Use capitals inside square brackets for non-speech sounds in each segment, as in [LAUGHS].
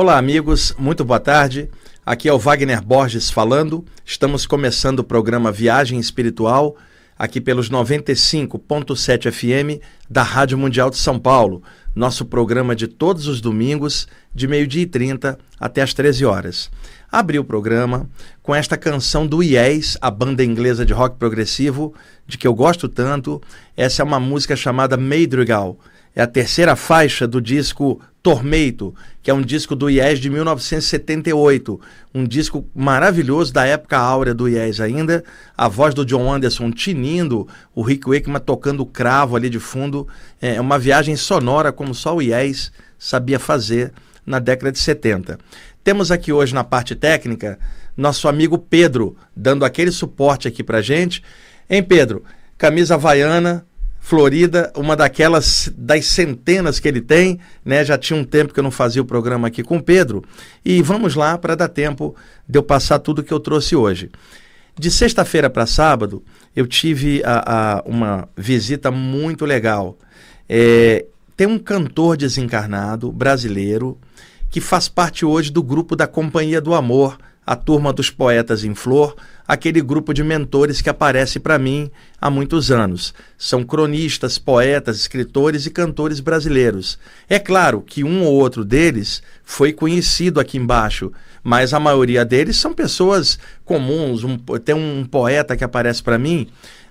Olá, amigos, muito boa tarde. Aqui é o Wagner Borges falando. Estamos começando o programa Viagem Espiritual, aqui pelos 95.7 FM da Rádio Mundial de São Paulo. Nosso programa de todos os domingos, de meio-dia e 30 até as 13 horas. Abri o programa com esta canção do Yes, a banda inglesa de rock progressivo, de que eu gosto tanto. Essa é uma música chamada Madrigal é a terceira faixa do disco Tormeito, que é um disco do Yes de 1978, um disco maravilhoso da época áurea do Yes ainda, a voz do John Anderson tinindo, o Rick Wakeman tocando o cravo ali de fundo, é uma viagem sonora como só o Yes sabia fazer na década de 70. Temos aqui hoje na parte técnica nosso amigo Pedro, dando aquele suporte aqui pra gente. Hein, Pedro? Camisa havaiana, Florida, uma daquelas das centenas que ele tem, né? Já tinha um tempo que eu não fazia o programa aqui com o Pedro. E vamos lá para dar tempo de eu passar tudo que eu trouxe hoje. De sexta-feira para sábado, eu tive a, a, uma visita muito legal. É, tem um cantor desencarnado brasileiro que faz parte hoje do grupo da Companhia do Amor, a turma dos poetas em flor, aquele grupo de mentores que aparece para mim há muitos anos. São cronistas, poetas, escritores e cantores brasileiros. É claro que um ou outro deles foi conhecido aqui embaixo, mas a maioria deles são pessoas comuns. Um, tem um poeta que aparece para mim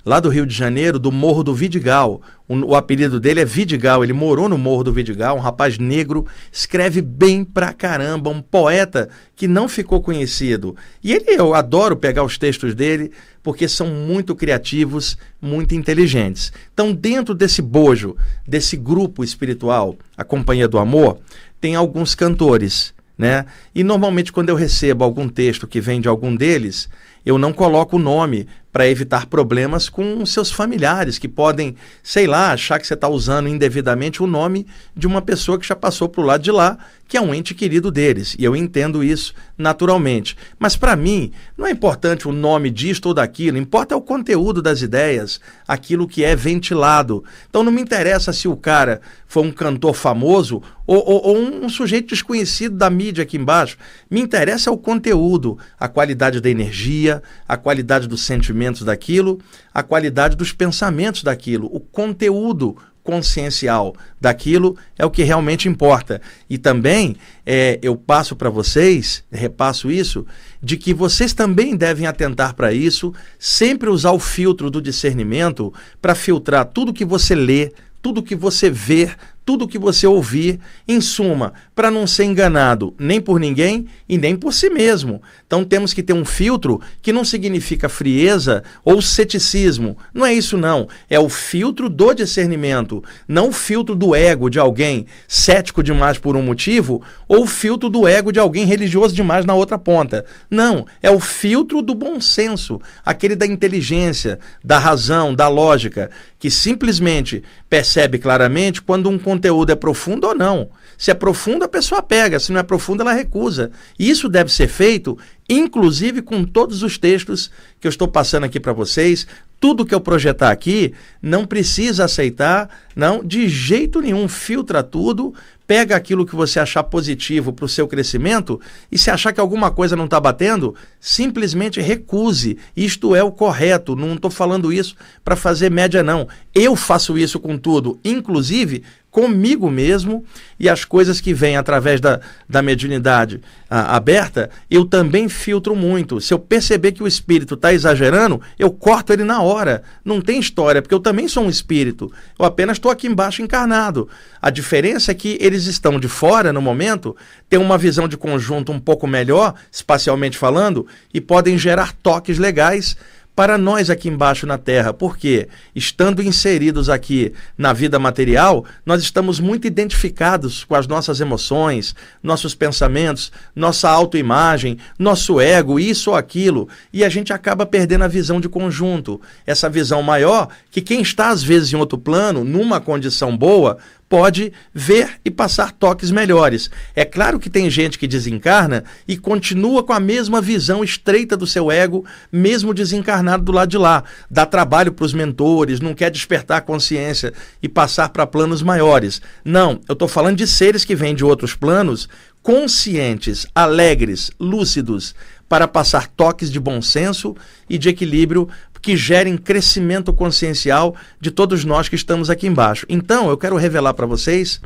lá do Rio de Janeiro, do Morro do Vidigal. O, o, apelido dele é Vidigal, ele morou no Morro do Vidigal, um rapaz negro, escreve bem pra caramba, um poeta que não ficou conhecido. E ele, eu adoro pegar os textos dele, porque são muito criativos, muito inteligentes. Então, dentro desse bojo, desse grupo espiritual, a Companhia do Amor, tem alguns cantores. Né? E normalmente, quando eu recebo algum texto que vem de algum deles, eu não coloco o nome para evitar problemas com seus familiares, que podem, sei lá, achar que você está usando indevidamente o nome de uma pessoa que já passou para o lado de lá, que é um ente querido deles. E eu entendo isso naturalmente. Mas para mim, não é importante o nome disto ou daquilo, importa é o conteúdo das ideias, aquilo que é ventilado. Então não me interessa se o cara foi um cantor famoso ou, ou, ou um sujeito desconhecido da mídia aqui embaixo. Me interessa o conteúdo, a qualidade da energia a qualidade dos sentimentos daquilo, a qualidade dos pensamentos daquilo, o conteúdo consciencial daquilo é o que realmente importa. E também é, eu passo para vocês, repasso isso, de que vocês também devem atentar para isso, sempre usar o filtro do discernimento para filtrar tudo que você lê, tudo que você vê, tudo que você ouvir, em suma, para não ser enganado nem por ninguém e nem por si mesmo. Então temos que ter um filtro que não significa frieza ou ceticismo. Não é isso não, é o filtro do discernimento, não o filtro do ego de alguém cético demais por um motivo ou o filtro do ego de alguém religioso demais na outra ponta. Não, é o filtro do bom senso, aquele da inteligência, da razão, da lógica, que simplesmente percebe claramente quando um conteúdo é profundo ou não. Se é profundo, a pessoa pega, se não é profundo, ela recusa. E isso deve ser feito, inclusive com todos os textos que eu estou passando aqui para vocês. Tudo que eu projetar aqui não precisa aceitar, não, de jeito nenhum. Filtra tudo, pega aquilo que você achar positivo para o seu crescimento e se achar que alguma coisa não está batendo, simplesmente recuse. Isto é o correto. Não estou falando isso para fazer média, não. Eu faço isso com tudo, inclusive comigo mesmo e as coisas que vêm através da, da mediunidade a, aberta, eu também filtro muito. Se eu perceber que o espírito está exagerando, eu corto ele na hora. Não tem história, porque eu também sou um espírito. Eu apenas estou aqui embaixo encarnado. A diferença é que eles estão de fora no momento, têm uma visão de conjunto um pouco melhor, espacialmente falando, e podem gerar toques legais para nós aqui embaixo na Terra, porque, estando inseridos aqui na vida material, nós estamos muito identificados com as nossas emoções, nossos pensamentos, nossa autoimagem, nosso ego, isso ou aquilo, e a gente acaba perdendo a visão de conjunto, essa visão maior que quem está às vezes em outro plano, numa condição boa, pode ver e passar toques melhores. É claro que tem gente que desencarna e continua com a mesma visão estreita do seu ego, mesmo desencarnado do lado de lá. Dá trabalho para os mentores, não quer despertar a consciência e passar para planos maiores. Não, eu estou falando de seres que vêm de outros planos conscientes, alegres, lúcidos, para passar toques de bom senso e de equilíbrio que gerem crescimento consciencial de todos nós que estamos aqui embaixo. Então, eu quero revelar para vocês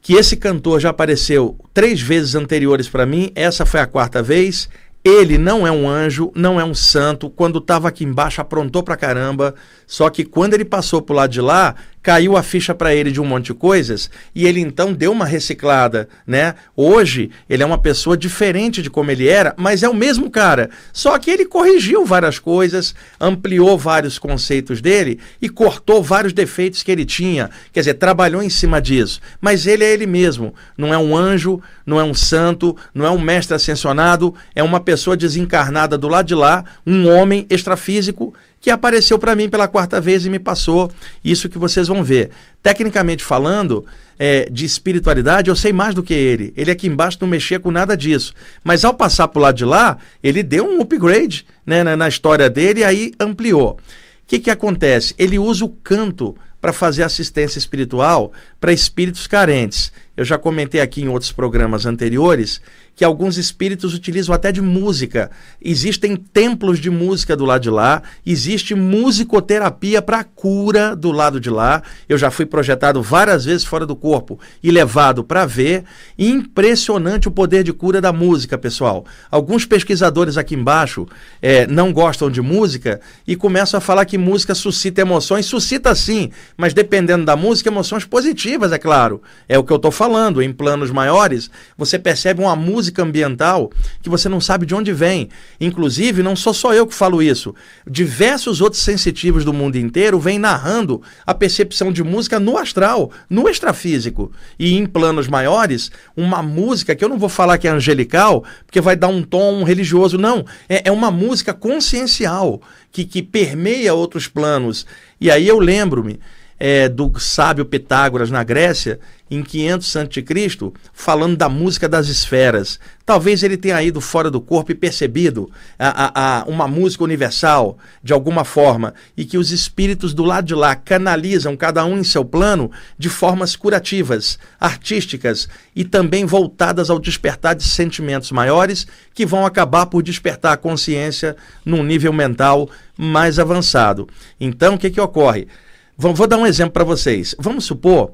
que esse cantor já apareceu três vezes anteriores para mim, essa foi a quarta vez. Ele não é um anjo, não é um santo. Quando estava aqui embaixo, aprontou pra caramba. Só que quando ele passou pro lado de lá, caiu a ficha para ele de um monte de coisas e ele então deu uma reciclada, né? Hoje ele é uma pessoa diferente de como ele era, mas é o mesmo cara. Só que ele corrigiu várias coisas, ampliou vários conceitos dele e cortou vários defeitos que ele tinha. Quer dizer, trabalhou em cima disso. Mas ele é ele mesmo. Não é um anjo, não é um santo, não é um mestre ascensionado, é uma pessoa desencarnada do lado de lá, um homem extrafísico que apareceu para mim pela quarta vez e me passou isso que vocês vão ver. Tecnicamente falando, é, de espiritualidade, eu sei mais do que ele. Ele aqui embaixo não mexia com nada disso. Mas ao passar para o lado de lá, ele deu um upgrade né, na, na história dele e aí ampliou. O que, que acontece? Ele usa o canto para fazer assistência espiritual para espíritos carentes. Eu já comentei aqui em outros programas anteriores que alguns espíritos utilizam até de música. Existem templos de música do lado de lá, existe musicoterapia para cura do lado de lá. Eu já fui projetado várias vezes fora do corpo e levado para ver. Impressionante o poder de cura da música, pessoal. Alguns pesquisadores aqui embaixo é, não gostam de música e começam a falar que música suscita emoções. Suscita sim, mas dependendo da música, emoções positivas, é claro. É o que eu estou falando. Em planos maiores, você percebe uma música ambiental que você não sabe de onde vem. Inclusive, não sou só eu que falo isso. Diversos outros sensitivos do mundo inteiro vêm narrando a percepção de música no astral, no extrafísico. E em planos maiores, uma música que eu não vou falar que é angelical, porque vai dar um tom religioso, não. É, é uma música consciencial que, que permeia outros planos. E aí eu lembro-me é, do sábio Pitágoras na Grécia, em 500 a.C., falando da música das esferas. Talvez ele tenha ido fora do corpo e percebido a, a, a, uma música universal, de alguma forma, e que os espíritos do lado de lá canalizam, cada um em seu plano, de formas curativas, artísticas e também voltadas ao despertar de sentimentos maiores que vão acabar por despertar a consciência num nível mental mais avançado. Então, o que, que ocorre? Vou dar um exemplo para vocês. Vamos supor,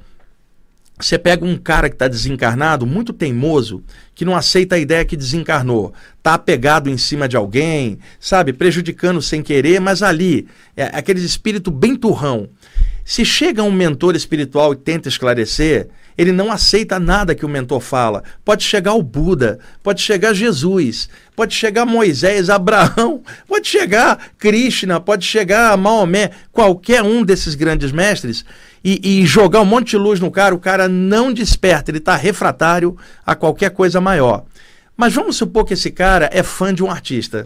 você pega um cara que está desencarnado, muito teimoso, que não aceita a ideia que desencarnou, está apegado em cima de alguém, sabe, prejudicando sem querer, mas ali, é aquele espírito bem turrão. Se chega um mentor espiritual e tenta esclarecer, ele não aceita nada que o mentor fala. Pode chegar o Buda, pode chegar Jesus, pode chegar Moisés, Abraão, [LAUGHS] pode chegar Krishna, pode chegar Maomé, qualquer um desses grandes mestres e, e, jogar um monte de luz no cara, o cara não desperta, ele está refratário a qualquer coisa maior. Mas vamos supor que esse cara é fã de um artista.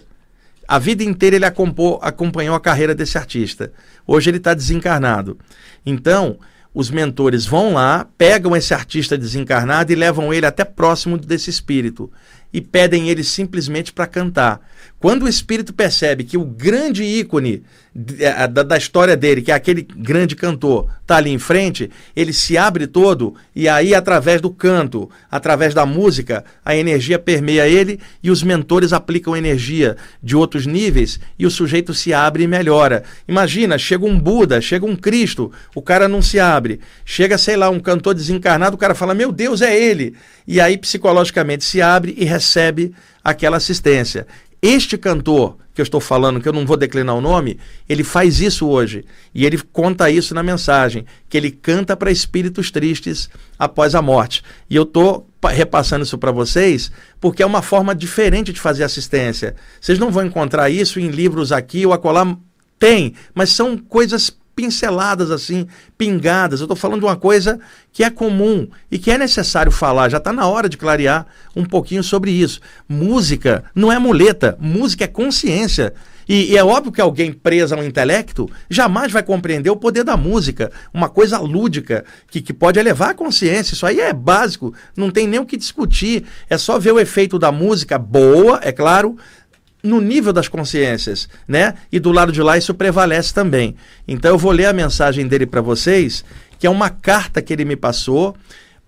A vida inteira ele acompanhou a carreira desse artista. Hoje ele está desencarnado. Então, os mentores vão lá, pegam esse artista desencarnado e levam ele até próximo desse espírito e pedem ele simplesmente para cantar. Quando o espírito percebe que o grande ícone da, da, história dele, que é aquele grande cantor, está ali em frente, ele se abre todo e aí, através do canto, através da música, a energia permeia ele e os mentores aplicam energia de outros níveis e o sujeito se abre e melhora. Imagina, chega um Buda, chega um Cristo, o cara não se abre. Chega, sei lá, um cantor desencarnado, o cara fala: Meu Deus, é ele. E aí, psicologicamente, se abre e recebe aquela assistência. Este cantor que eu estou falando, que eu não vou declinar o nome, ele faz isso hoje. E ele conta isso na mensagem, que ele canta para espíritos tristes após a morte. E eu estou repassando isso para vocês porque é uma forma diferente de fazer assistência. Vocês não vão encontrar isso em livros aqui ou acolá. Tem, mas são coisas pinceladas assim, pingadas. Eu estou falando de uma coisa que é comum e que é necessário falar. Já está na hora de clarear um pouquinho sobre isso. Música não é muleta, música é consciência. E, e, é óbvio que alguém preso ao intelecto jamais vai compreender o poder da música, uma coisa lúdica que, que pode elevar a consciência. Isso aí é básico, não tem nem o que discutir. É só ver o efeito da música boa, é claro, no nível das consciências, né? E do lado de lá isso prevalece também. Então eu vou ler a mensagem dele para vocês, que é uma carta que ele me passou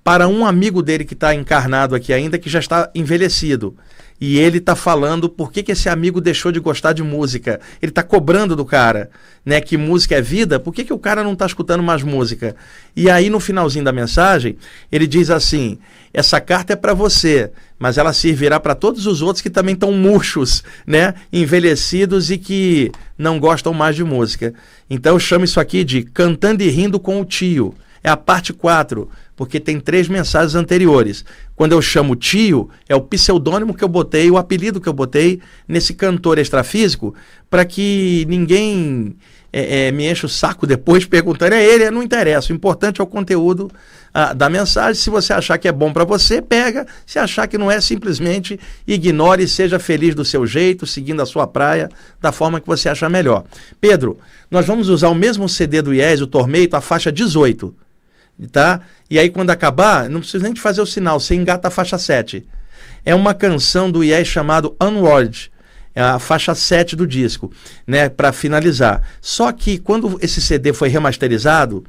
para um amigo dele que está encarnado aqui ainda, que já está envelhecido e ele tá falando por que, que esse amigo deixou de gostar de música. Ele tá cobrando do cara, né, que música é vida, por que, que o cara não tá escutando mais música? E aí no finalzinho da mensagem, ele diz assim: "Essa carta é para você, mas ela servirá para todos os outros que também estão murchos, né, envelhecidos e que não gostam mais de música". Então eu chamo isso aqui de cantando e rindo com o tio. É a parte 4 porque tem três mensagens anteriores. Quando eu chamo tio, é o pseudônimo que eu botei, o apelido que eu botei nesse cantor extrafísico, para que ninguém é, é, me enche o saco depois [LAUGHS] perguntando, é ele, não interessa. O importante é o conteúdo ah, da mensagem. Se você achar que é bom para você, pega. Se achar que não é, simplesmente ignore e seja feliz do seu jeito, seguindo a sua praia, da forma que você achar melhor. Pedro, nós vamos usar o mesmo CD do IES, o Tormeito, a faixa 18 tá? E aí quando acabar, não precisa nem de fazer o sinal, você engata a faixa 7. É uma canção do Yes chamado Unward, é a faixa 7 do disco, né, para finalizar. Só que quando esse CD foi remasterizado,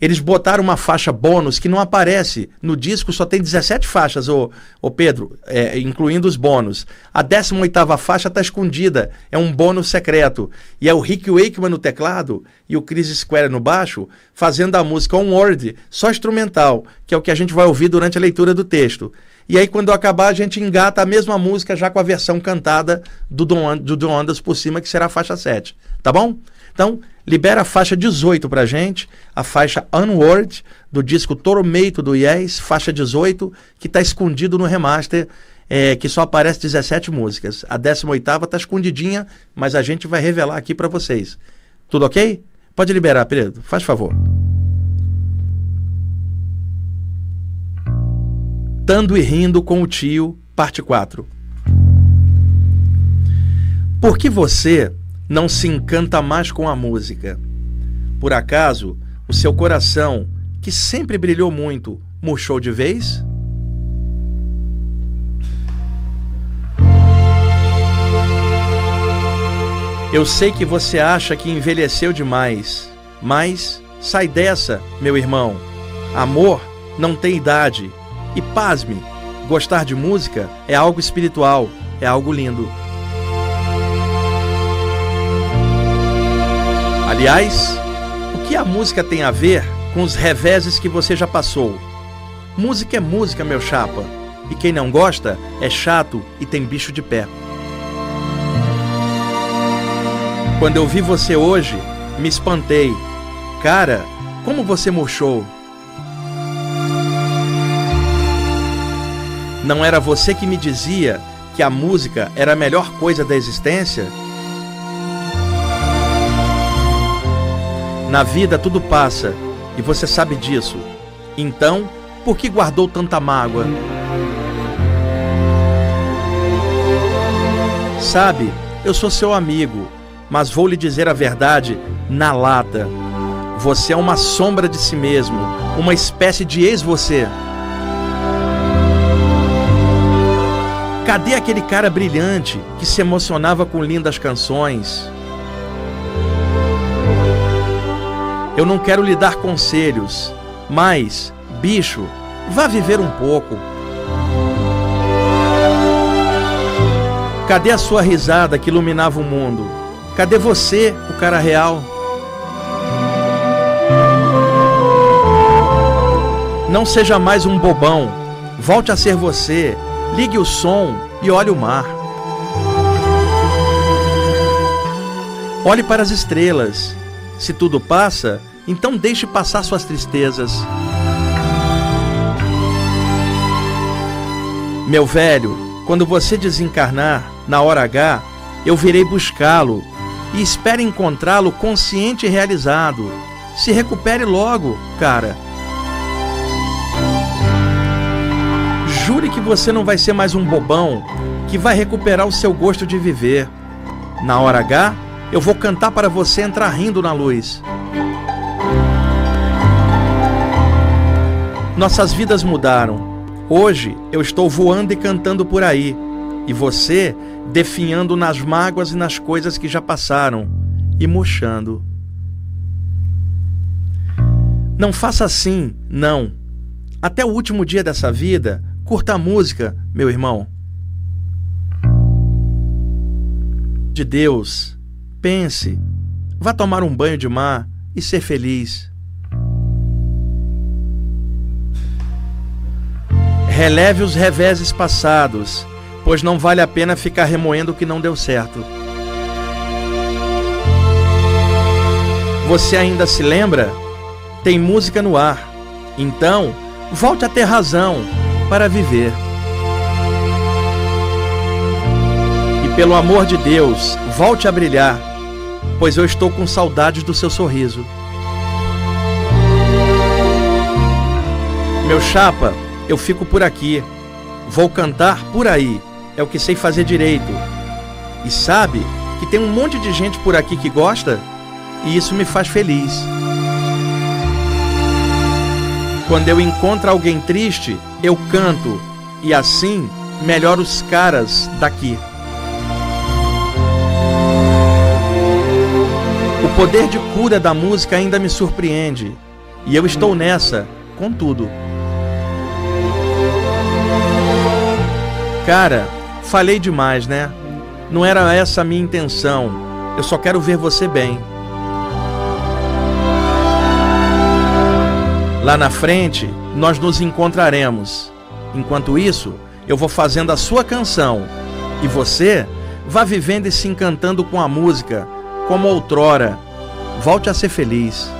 eles botaram uma faixa bônus que não aparece. No disco só tem 17 faixas, ô, ô Pedro, é, incluindo os bônus. A 18 faixa está escondida, é um bônus secreto. E é o Rick Wakeman no teclado e o Chris Square no baixo, fazendo a música Onward, só instrumental, que é o que a gente vai ouvir durante a leitura do texto. E aí, quando acabar, a gente engata a mesma música já com a versão cantada do Don, do Don Anders por cima, que será a faixa 7. Tá bom? Então, libera a faixa 18 pra gente, a faixa Unword, do disco Tormeito do Yes, faixa 18, que está escondido no remaster, é, que só aparece 17 músicas. A 18 está escondidinha, mas a gente vai revelar aqui para vocês. Tudo ok? Pode liberar, Pedro, faz favor. Tando e rindo com o tio, parte 4. Por que você não se encanta mais com a música. Por acaso, o seu coração, que sempre brilhou muito, murchou de vez? Eu sei que você acha que envelheceu demais, mas sai dessa, meu irmão. Amor não tem idade. E pasme, gostar de música é algo espiritual, é algo lindo. Aliás, o que a música tem a ver com os reveses que você já passou? Música é música, meu chapa. E quem não gosta é chato e tem bicho de pé. Quando eu vi você hoje, me espantei. Cara, como você murchou. Não era você que me dizia que a música era a melhor coisa da existência? Na vida tudo passa e você sabe disso. Então, por que guardou tanta mágoa? Sabe, eu sou seu amigo, mas vou lhe dizer a verdade na lata. Você é uma sombra de si mesmo, uma espécie de ex-você. Cadê aquele cara brilhante que se emocionava com lindas canções? Eu não quero lhe dar conselhos, mas, bicho, vá viver um pouco. Cadê a sua risada que iluminava o mundo? Cadê você, o cara real? Não seja mais um bobão. Volte a ser você. Ligue o som e olhe o mar. Olhe para as estrelas. Se tudo passa, então deixe passar suas tristezas. Meu velho, quando você desencarnar, na hora H, eu virei buscá-lo e espere encontrá-lo consciente e realizado. Se recupere logo, cara. Jure que você não vai ser mais um bobão que vai recuperar o seu gosto de viver. Na hora H, eu vou cantar para você entrar rindo na luz. Nossas vidas mudaram. Hoje eu estou voando e cantando por aí, e você definhando nas mágoas e nas coisas que já passaram e murchando. Não faça assim, não. Até o último dia dessa vida, curta a música, meu irmão. De Deus, pense, vá tomar um banho de mar e ser feliz. Releve os reveses passados, pois não vale a pena ficar remoendo o que não deu certo. Você ainda se lembra? Tem música no ar. Então, volte a ter razão para viver. Pelo amor de Deus, volte a brilhar, pois eu estou com saudades do seu sorriso. Meu chapa, eu fico por aqui. Vou cantar por aí. É o que sei fazer direito. E sabe que tem um monte de gente por aqui que gosta? E isso me faz feliz. Quando eu encontro alguém triste, eu canto e assim melhoro os caras daqui. Poder de cura da música ainda me surpreende e eu estou nessa com tudo. Cara, falei demais, né? Não era essa a minha intenção. Eu só quero ver você bem. Lá na frente, nós nos encontraremos. Enquanto isso, eu vou fazendo a sua canção e você vá vivendo e se encantando com a música, como outrora. Volte a ser feliz.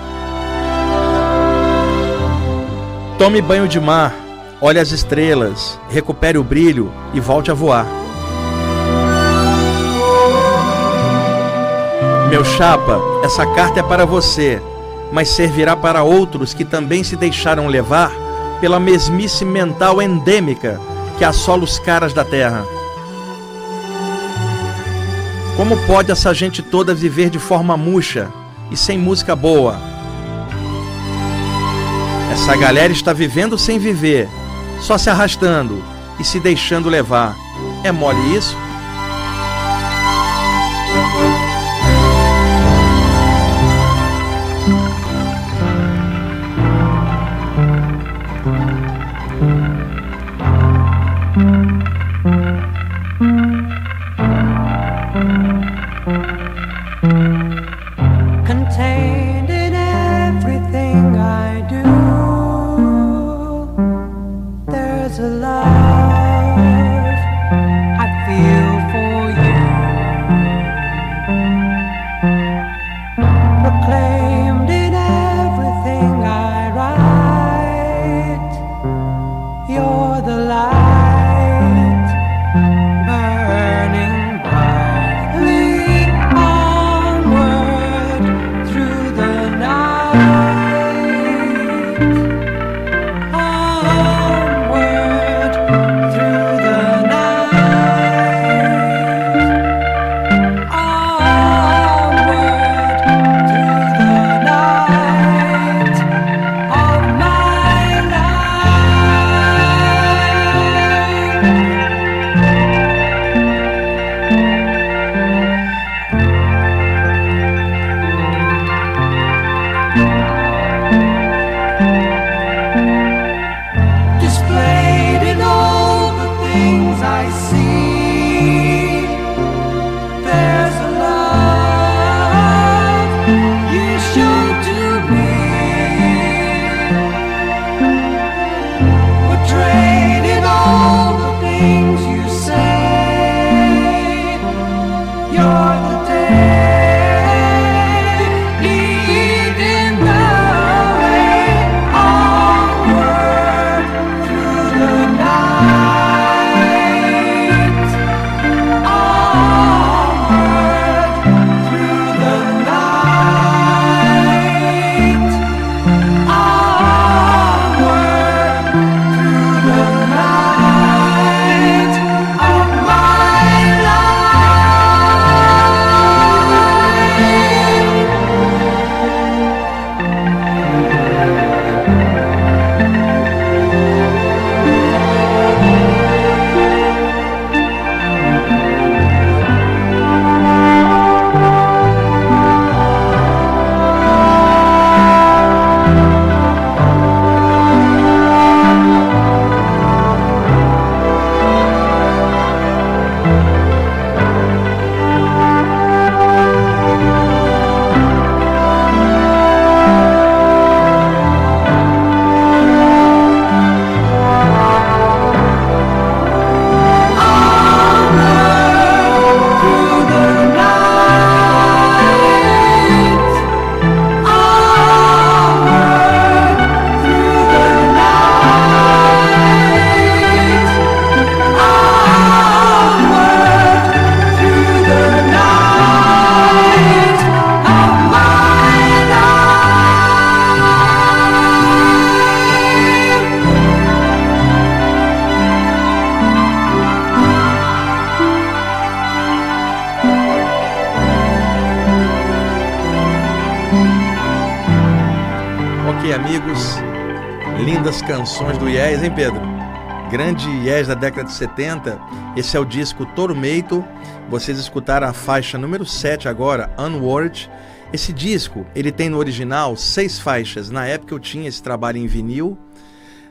Tome banho de mar, olhe as estrelas, recupere o brilho e volte a voar. Meu chapa, essa carta é para você mas servirá para outros que também se deixaram levar pela mesmice mental endêmica que assola os caras da terra. Como pode essa gente toda viver de forma murcha e sem música boa? Essa galera está vivendo sem viver, só se arrastando e se deixando levar. É mole isso? see Ok, amigos. Lindas canções do Yes, hein, Pedro? Grande Yes da década de 70. Esse é o disco Tormeito. Vocês escutaram a faixa número 7 agora, Unword. Esse disco, ele tem no original seis faixas. Na época eu tinha esse trabalho em vinil.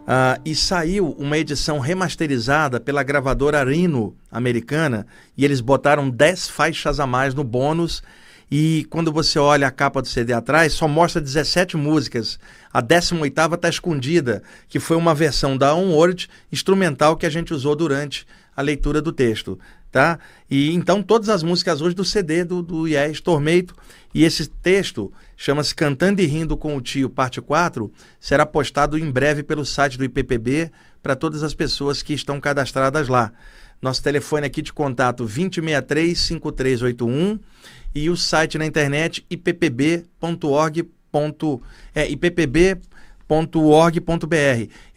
Uh, e saiu uma edição remasterizada pela gravadora Rhino americana e eles botaram 10 faixas a mais no bônus e quando você olha a capa do CD atrás, só mostra 17 músicas. A 18 está escondida, que foi uma versão da Onward instrumental que a gente usou durante a leitura do texto. Tá? E então todas as músicas hoje do CD do, do Yes Tormento. E esse texto chama-se Cantando e Rindo com o Tio, parte 4, será postado em breve pelo site do IPPB para todas as pessoas que estão cadastradas lá. Nosso telefone aqui de contato 2063 5381 e o site na internet ippb.org. É.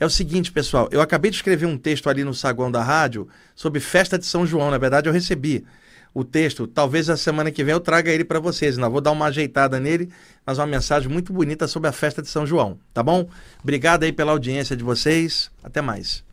É o seguinte, pessoal, eu acabei de escrever um texto ali no saguão da rádio sobre festa de São João. Na verdade, eu recebi o texto. Talvez a semana que vem eu traga ele para vocês. Ainda vou dar uma ajeitada nele, mas uma mensagem muito bonita sobre a festa de São João, tá bom? Obrigado aí pela audiência de vocês. Até mais.